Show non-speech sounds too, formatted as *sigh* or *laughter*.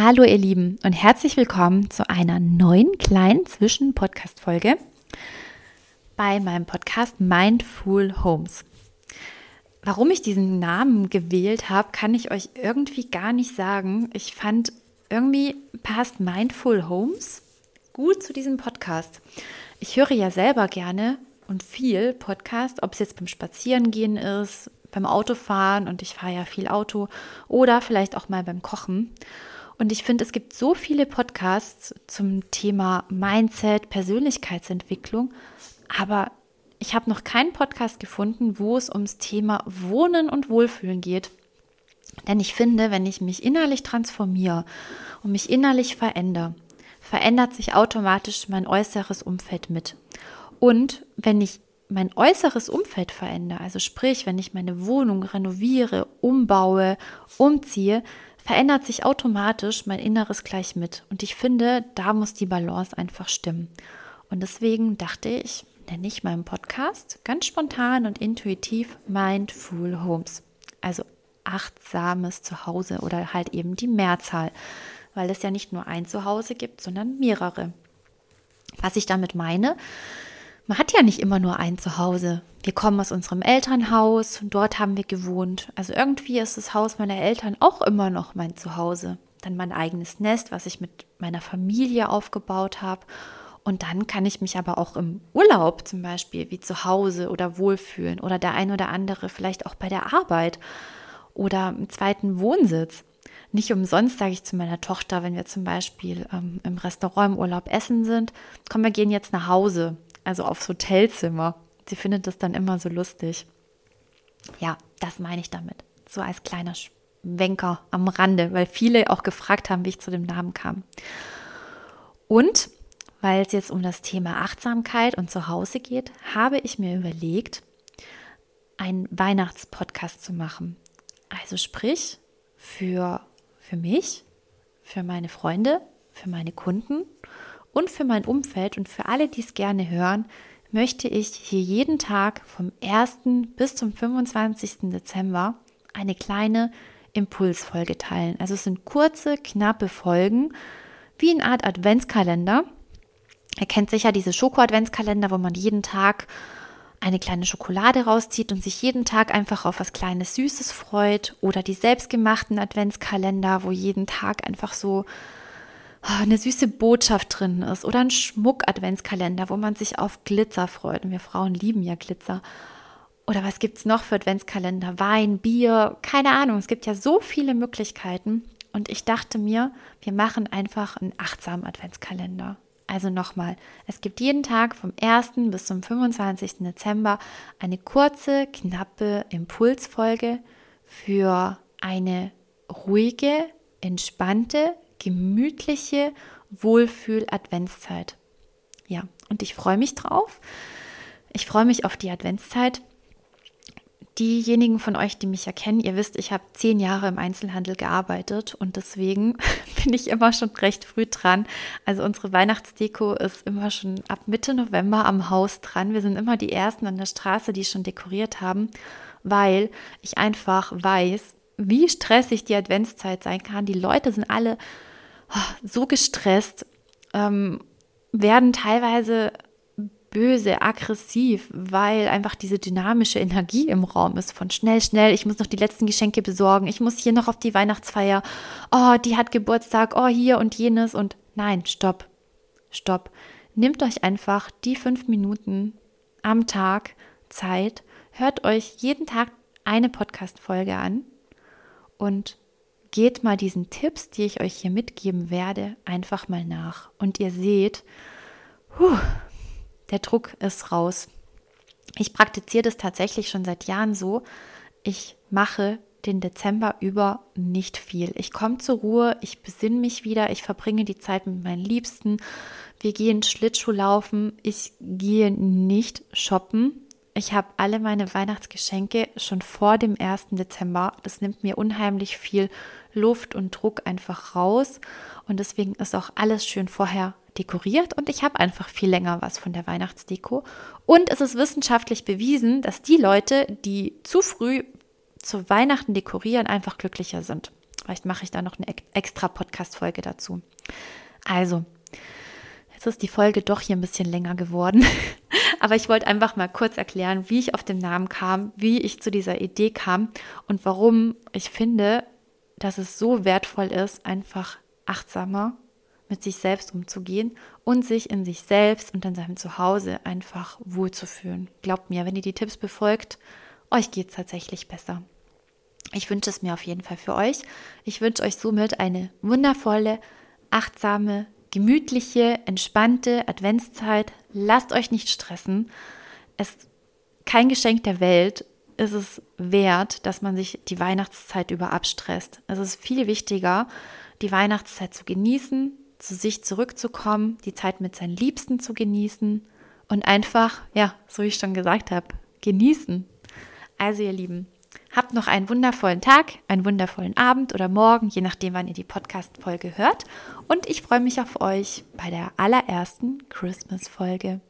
Hallo ihr Lieben und herzlich willkommen zu einer neuen kleinen Zwischen-Podcast-Folge bei meinem Podcast Mindful Homes. Warum ich diesen Namen gewählt habe, kann ich euch irgendwie gar nicht sagen. Ich fand, irgendwie passt Mindful Homes gut zu diesem Podcast. Ich höre ja selber gerne und viel Podcast, ob es jetzt beim Spazierengehen ist, beim Autofahren und ich fahre ja viel Auto oder vielleicht auch mal beim Kochen. Und ich finde, es gibt so viele Podcasts zum Thema Mindset, Persönlichkeitsentwicklung, aber ich habe noch keinen Podcast gefunden, wo es ums Thema Wohnen und Wohlfühlen geht. Denn ich finde, wenn ich mich innerlich transformiere und mich innerlich verändere, verändert sich automatisch mein äußeres Umfeld mit. Und wenn ich mein äußeres Umfeld verändere, also sprich, wenn ich meine Wohnung renoviere, umbaue, umziehe, verändert sich automatisch mein Inneres gleich mit. Und ich finde, da muss die Balance einfach stimmen. Und deswegen dachte ich, nenne ich meinen Podcast ganz spontan und intuitiv Mindful Homes. Also achtsames Zuhause oder halt eben die Mehrzahl, weil es ja nicht nur ein Zuhause gibt, sondern mehrere. Was ich damit meine, man hat ja nicht immer nur ein Zuhause. Wir kommen aus unserem Elternhaus, dort haben wir gewohnt. Also irgendwie ist das Haus meiner Eltern auch immer noch mein Zuhause. Dann mein eigenes Nest, was ich mit meiner Familie aufgebaut habe. Und dann kann ich mich aber auch im Urlaub zum Beispiel wie zu Hause oder wohlfühlen oder der ein oder andere vielleicht auch bei der Arbeit oder im zweiten Wohnsitz. Nicht umsonst sage ich zu meiner Tochter, wenn wir zum Beispiel ähm, im Restaurant im Urlaub essen sind, komm, wir gehen jetzt nach Hause also aufs Hotelzimmer. Sie findet das dann immer so lustig. Ja, das meine ich damit. So als kleiner Schwenker am Rande, weil viele auch gefragt haben, wie ich zu dem Namen kam. Und weil es jetzt um das Thema Achtsamkeit und Zuhause geht, habe ich mir überlegt, einen Weihnachtspodcast zu machen. Also sprich, für, für mich, für meine Freunde, für meine Kunden und für mein Umfeld und für alle, die es gerne hören, möchte ich hier jeden Tag vom 1. bis zum 25. Dezember eine kleine Impulsfolge teilen. Also es sind kurze, knappe Folgen, wie eine Art Adventskalender. Ihr kennt sicher diese Schoko-Adventskalender, wo man jeden Tag eine kleine Schokolade rauszieht und sich jeden Tag einfach auf was Kleines Süßes freut. Oder die selbstgemachten Adventskalender, wo jeden Tag einfach so eine süße Botschaft drin ist oder ein Schmuck-Adventskalender, wo man sich auf Glitzer freut. Und wir Frauen lieben ja Glitzer. Oder was gibt es noch für Adventskalender? Wein, Bier, keine Ahnung. Es gibt ja so viele Möglichkeiten. Und ich dachte mir, wir machen einfach einen achtsamen Adventskalender. Also nochmal, es gibt jeden Tag vom 1. bis zum 25. Dezember eine kurze, knappe Impulsfolge für eine ruhige, entspannte, gemütliche Wohlfühl-Adventszeit. Ja, und ich freue mich drauf. Ich freue mich auf die Adventszeit. Diejenigen von euch, die mich ja kennen, ihr wisst, ich habe zehn Jahre im Einzelhandel gearbeitet und deswegen *laughs* bin ich immer schon recht früh dran. Also unsere Weihnachtsdeko ist immer schon ab Mitte November am Haus dran. Wir sind immer die Ersten an der Straße, die schon dekoriert haben, weil ich einfach weiß, wie stressig die Adventszeit sein kann. Die Leute sind alle so gestresst, ähm, werden teilweise böse, aggressiv, weil einfach diese dynamische Energie im Raum ist von schnell, schnell, ich muss noch die letzten Geschenke besorgen, ich muss hier noch auf die Weihnachtsfeier, oh, die hat Geburtstag, oh, hier und jenes und nein, stopp, stopp. Nehmt euch einfach die fünf Minuten am Tag Zeit, hört euch jeden Tag eine Podcast-Folge an und geht mal diesen Tipps, die ich euch hier mitgeben werde, einfach mal nach. Und ihr seht, puh, der Druck ist raus. Ich praktiziere das tatsächlich schon seit Jahren so. Ich mache den Dezember über nicht viel. Ich komme zur Ruhe, ich besinne mich wieder, ich verbringe die Zeit mit meinen Liebsten. Wir gehen Schlittschuh laufen. Ich gehe nicht shoppen. Ich habe alle meine Weihnachtsgeschenke schon vor dem 1. Dezember. Das nimmt mir unheimlich viel Luft und Druck einfach raus. Und deswegen ist auch alles schön vorher dekoriert und ich habe einfach viel länger was von der Weihnachtsdeko. Und es ist wissenschaftlich bewiesen, dass die Leute, die zu früh zu Weihnachten dekorieren, einfach glücklicher sind. Vielleicht mache ich da noch eine extra Podcast-Folge dazu. Also, jetzt ist die Folge doch hier ein bisschen länger geworden. *laughs* Aber ich wollte einfach mal kurz erklären, wie ich auf den Namen kam, wie ich zu dieser Idee kam und warum ich finde, dass es so wertvoll ist, einfach achtsamer mit sich selbst umzugehen und sich in sich selbst und in seinem Zuhause einfach wohlzufühlen. Glaubt mir, wenn ihr die Tipps befolgt, euch geht es tatsächlich besser. Ich wünsche es mir auf jeden Fall für euch. Ich wünsche euch somit eine wundervolle, achtsame, gemütliche, entspannte Adventszeit. Lasst euch nicht stressen. Es kein Geschenk der Welt ist es wert, dass man sich die Weihnachtszeit über abstresst. Es ist viel wichtiger, die Weihnachtszeit zu genießen, zu sich zurückzukommen, die Zeit mit seinen Liebsten zu genießen und einfach, ja, so wie ich schon gesagt habe, genießen. Also ihr Lieben, habt noch einen wundervollen Tag, einen wundervollen Abend oder Morgen, je nachdem, wann ihr die Podcast-Folge hört. Und ich freue mich auf euch bei der allerersten Christmas-Folge.